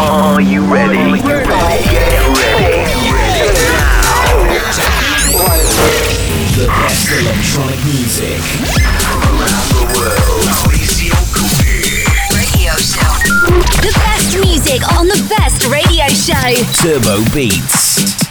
Are you ready? Get ready. The best electronic music around the world. Radio show. The best music on the best radio show. Turbo Beats.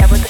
I was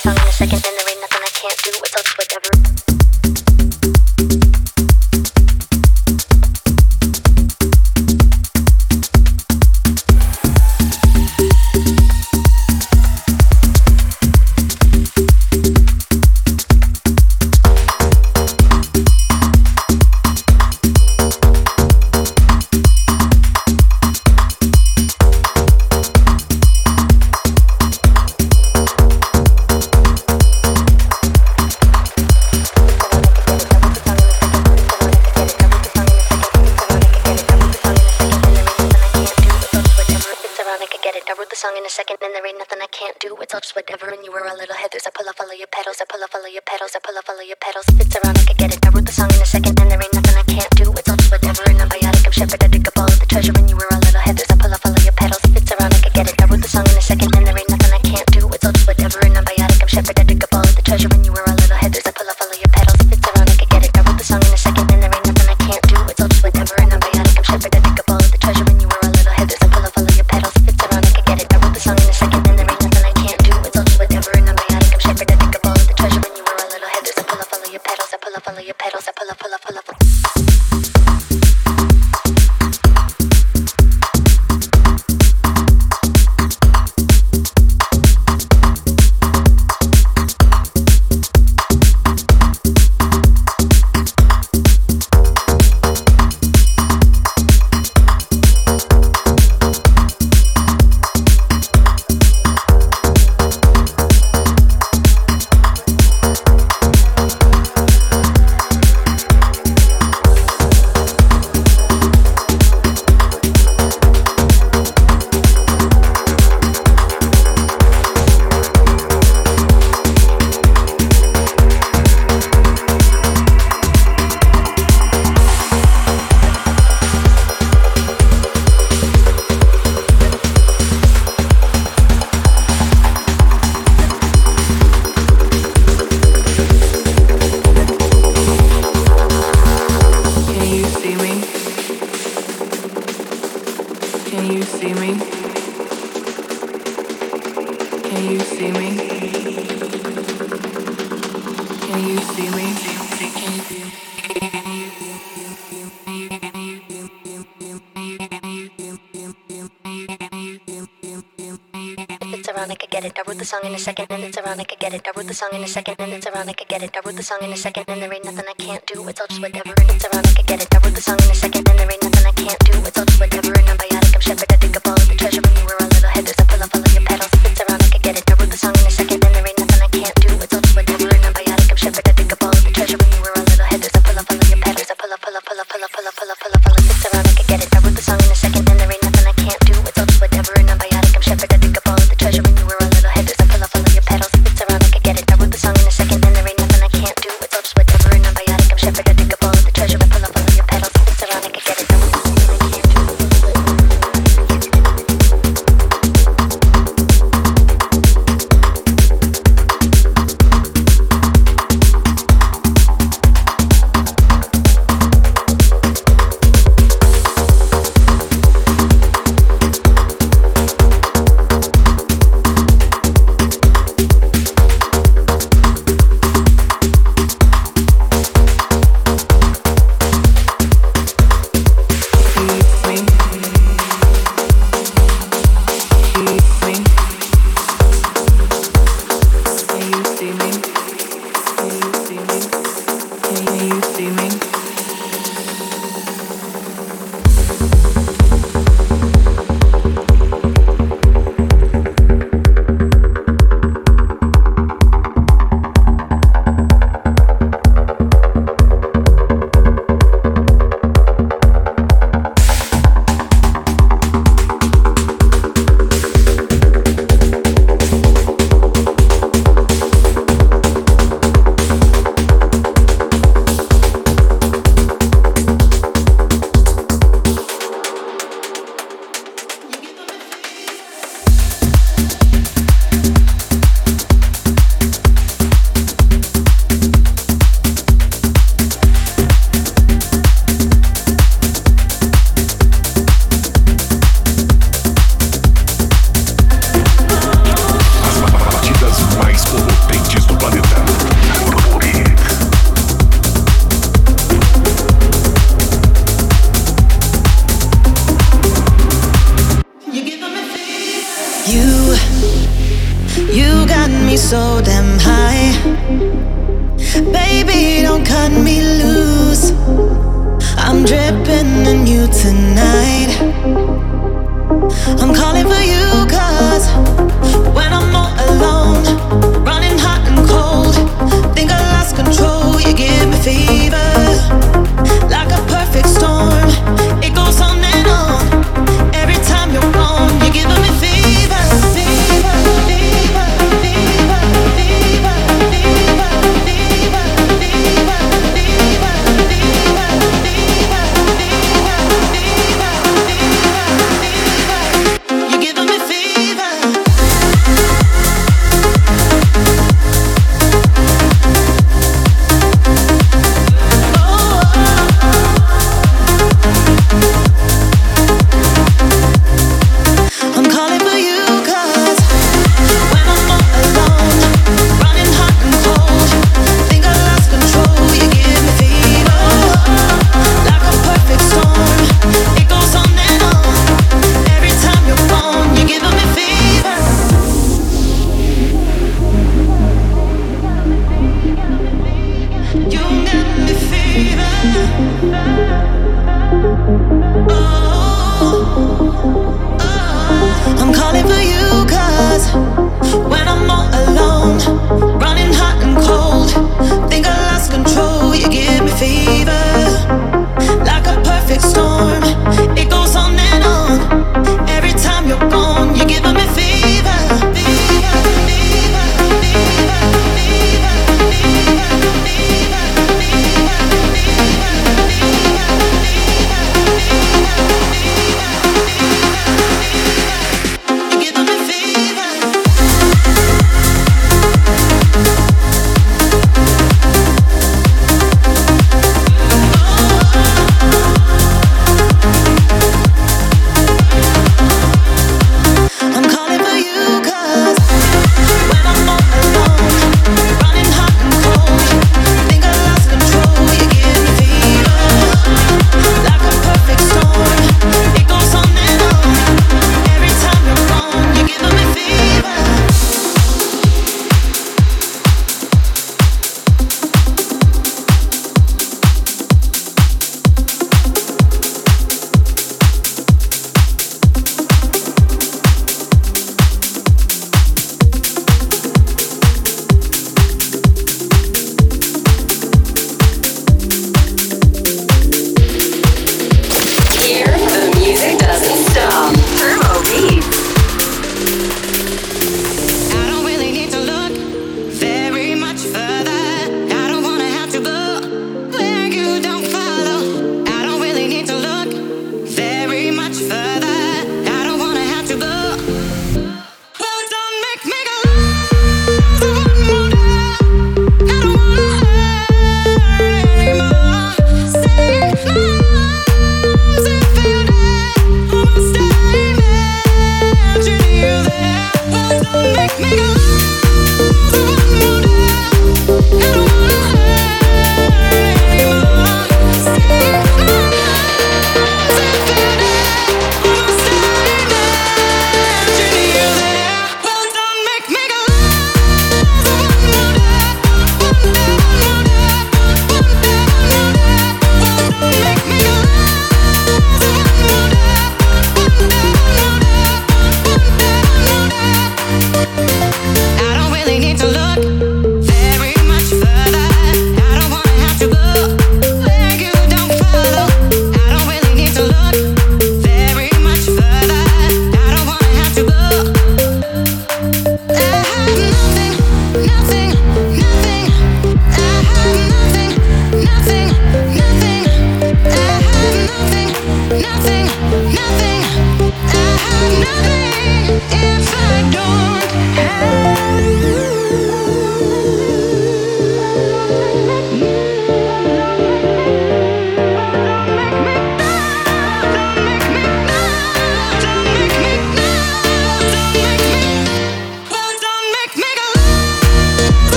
the song in a second and it's ironic, I get it. I wrote the song in a second and there ain't nothing I can't do. It's all just whatever.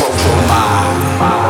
Thank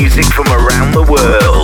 music from around the world.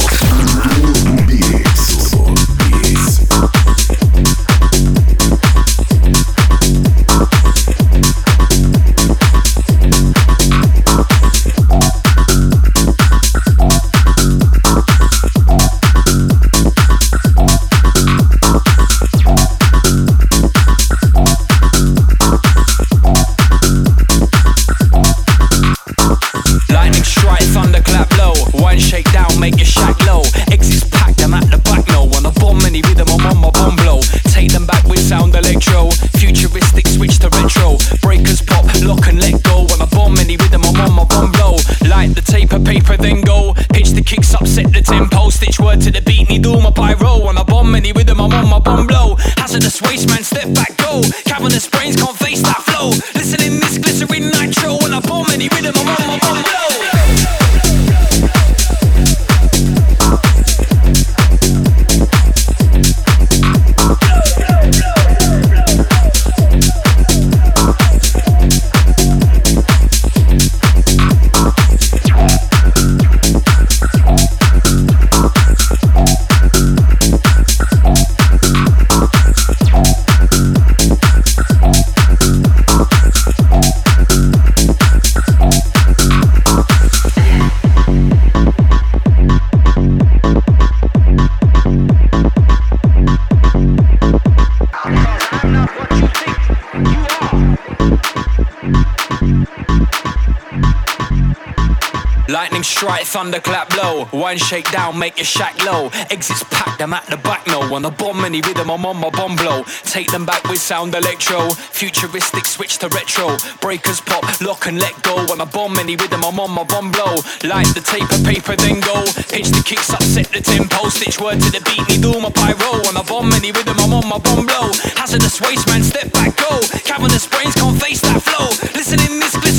Thunderclap blow. One shake down, make your shack low. Exits packed, I'm at the back no. On a bomb any rhythm, I'm on my bomb blow. Take them back with sound electro. Futuristic switch to retro. Breakers pop, lock and let go. On a bomb any rhythm, I'm on my bomb blow. Light the tape of paper, then go. Pitch the kicks up, set the tempo. Stitch word to the beat, need all my pyro. On a bomb any rhythm, I'm on my bomb blow. Hazardous waste man, step back, go. Cavernous brains can't face that flow. Listen in this glycerin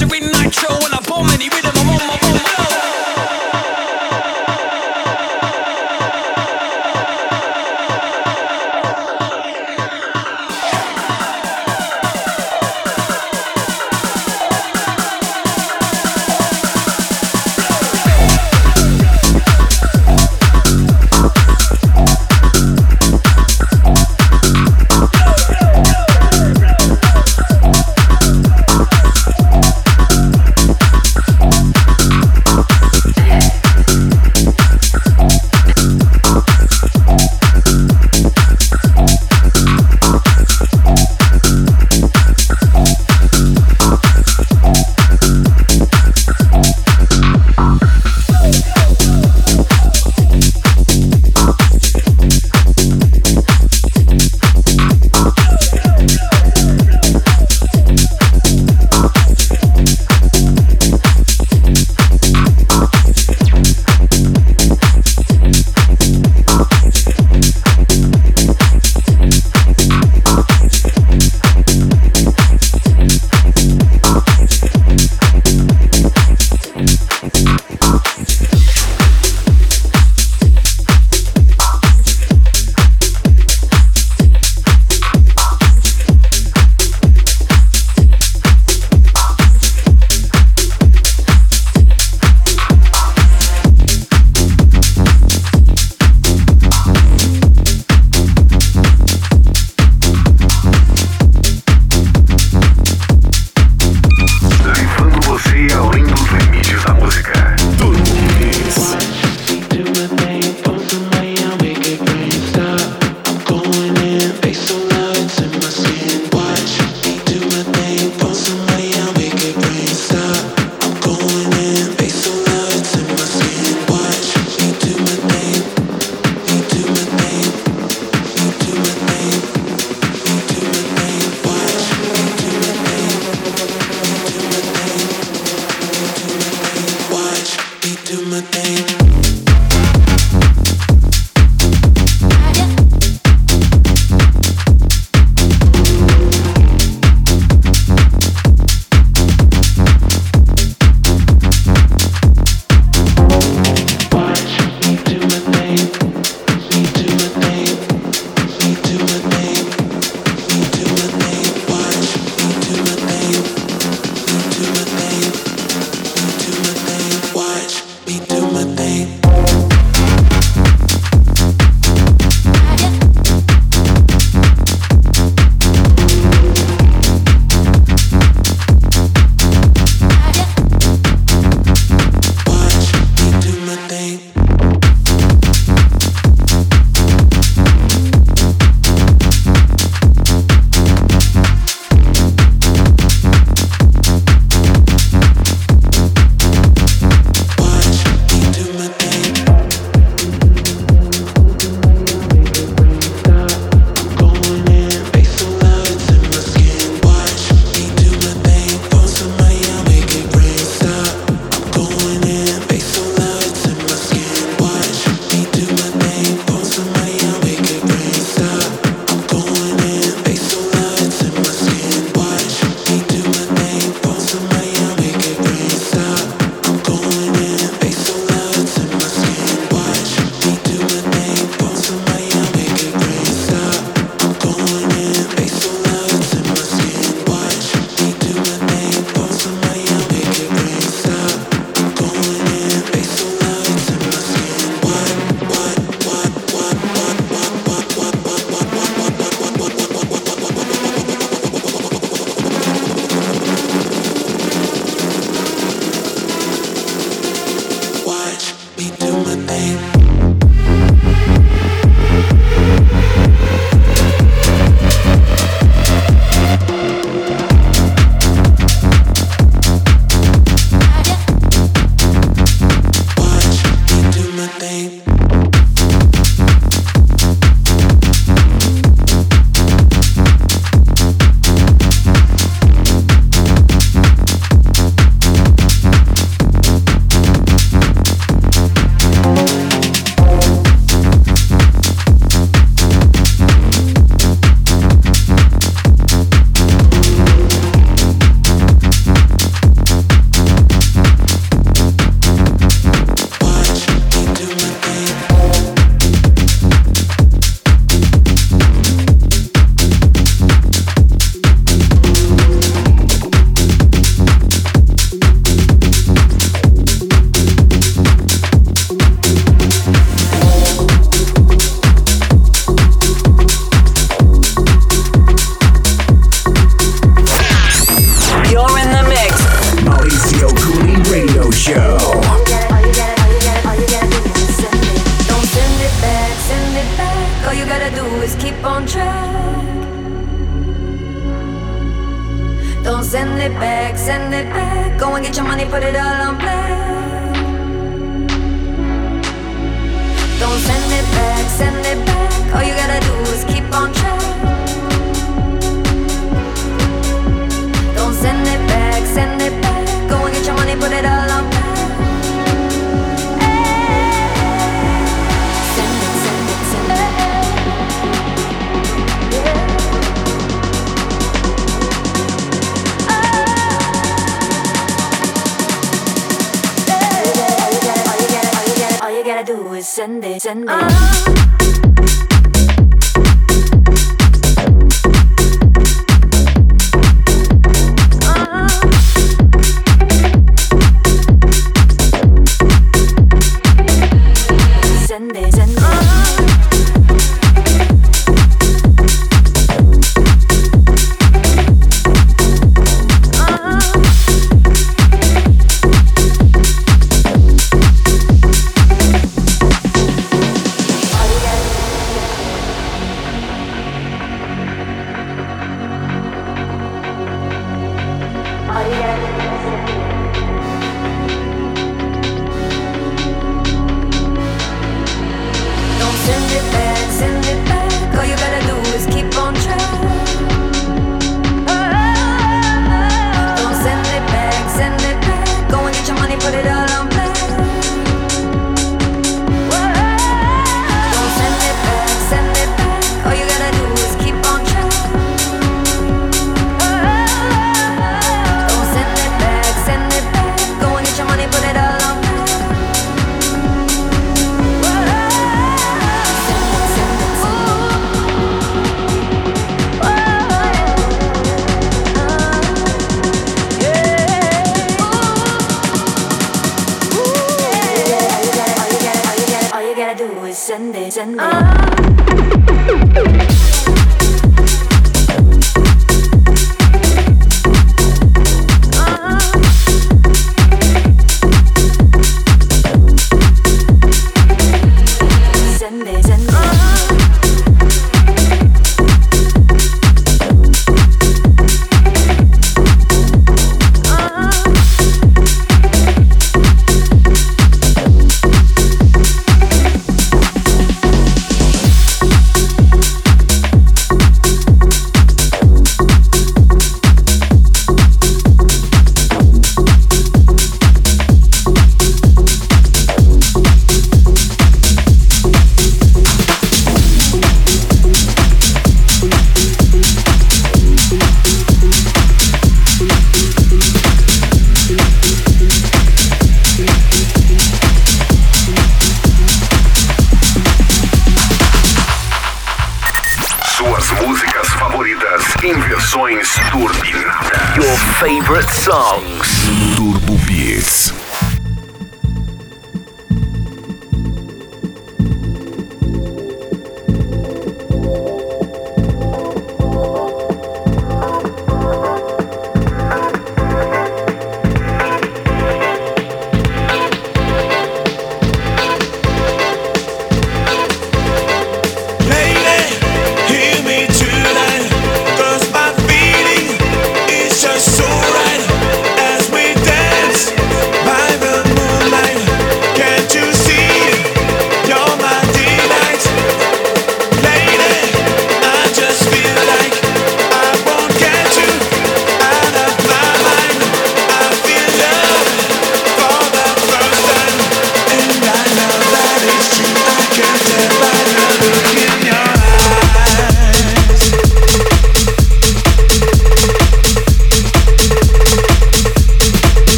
favorite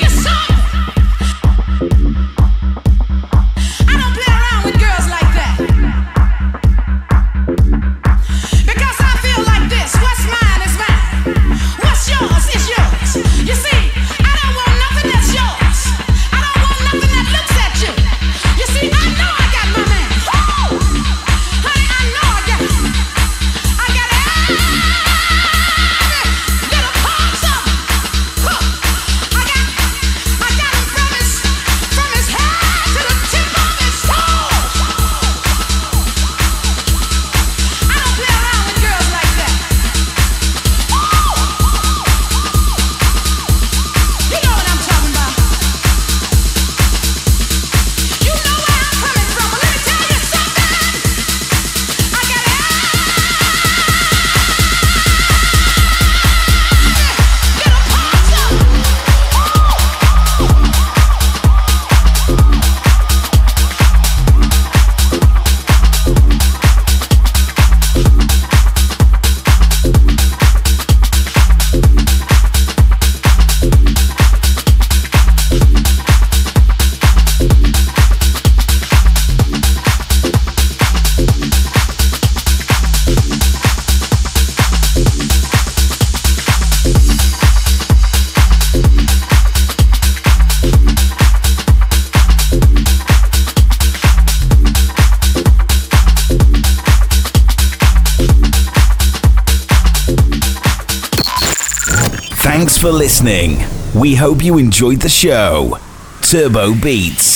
for listening. We hope you enjoyed the show. Turbo Beats.